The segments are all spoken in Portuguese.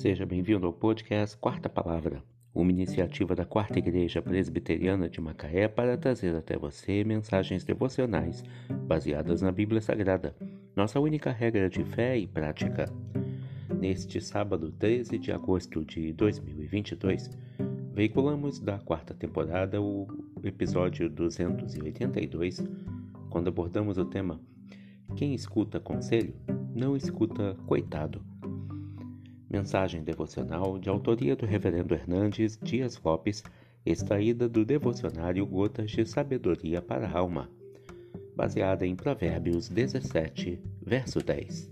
Seja bem-vindo ao podcast Quarta Palavra, uma iniciativa da Quarta Igreja Presbiteriana de Macaé para trazer até você mensagens devocionais baseadas na Bíblia Sagrada, nossa única regra de fé e prática. Neste sábado 13 de agosto de 2022, veiculamos da quarta temporada o episódio 282, quando abordamos o tema Quem escuta conselho, não escuta coitado. Mensagem devocional de autoria do Reverendo Hernandes Dias Lopes, extraída do devocionário Gotas de Sabedoria para a Alma, baseada em Provérbios 17, verso 10.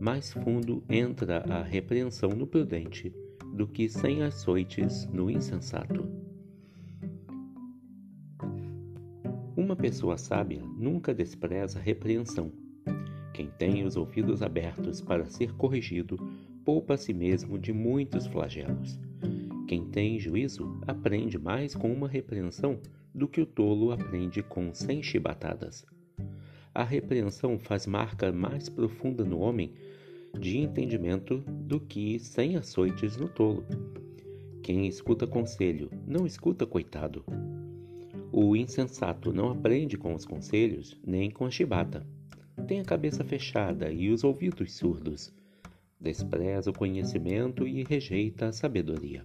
Mais fundo entra a repreensão no prudente do que sem açoites no insensato. Uma pessoa sábia nunca despreza repreensão quem tem os ouvidos abertos para ser corrigido, poupa a si mesmo de muitos flagelos. Quem tem juízo aprende mais com uma repreensão do que o tolo aprende com cem chibatadas. A repreensão faz marca mais profunda no homem de entendimento do que cem açoites no tolo. Quem escuta conselho não escuta coitado. O insensato não aprende com os conselhos nem com a chibata tem a cabeça fechada e os ouvidos surdos. Despreza o conhecimento e rejeita a sabedoria.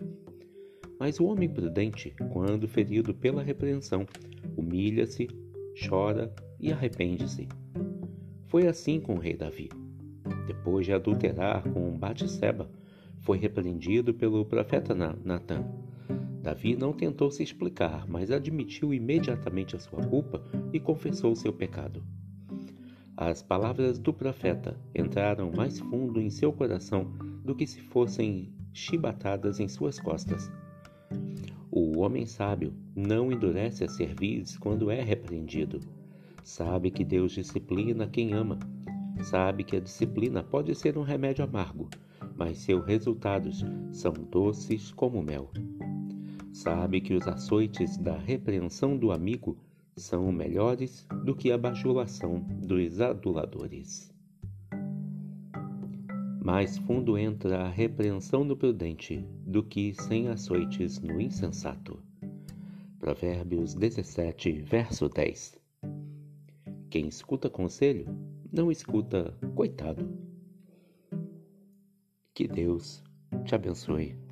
Mas o homem prudente, quando ferido pela repreensão, humilha-se, chora e arrepende-se. Foi assim com o rei Davi. Depois de adulterar com Batseba, foi repreendido pelo profeta Natã. Davi não tentou se explicar, mas admitiu imediatamente a sua culpa e confessou seu pecado. As palavras do profeta entraram mais fundo em seu coração do que se fossem chibatadas em suas costas. O homem sábio não endurece a cerviz quando é repreendido. Sabe que Deus disciplina quem ama. Sabe que a disciplina pode ser um remédio amargo, mas seus resultados são doces como mel. Sabe que os açoites da repreensão do amigo são melhores do que a bajulação dos aduladores. Mais fundo entra a repreensão do prudente do que sem açoites no insensato. Provérbios 17, verso 10. Quem escuta conselho, não escuta coitado. Que Deus te abençoe.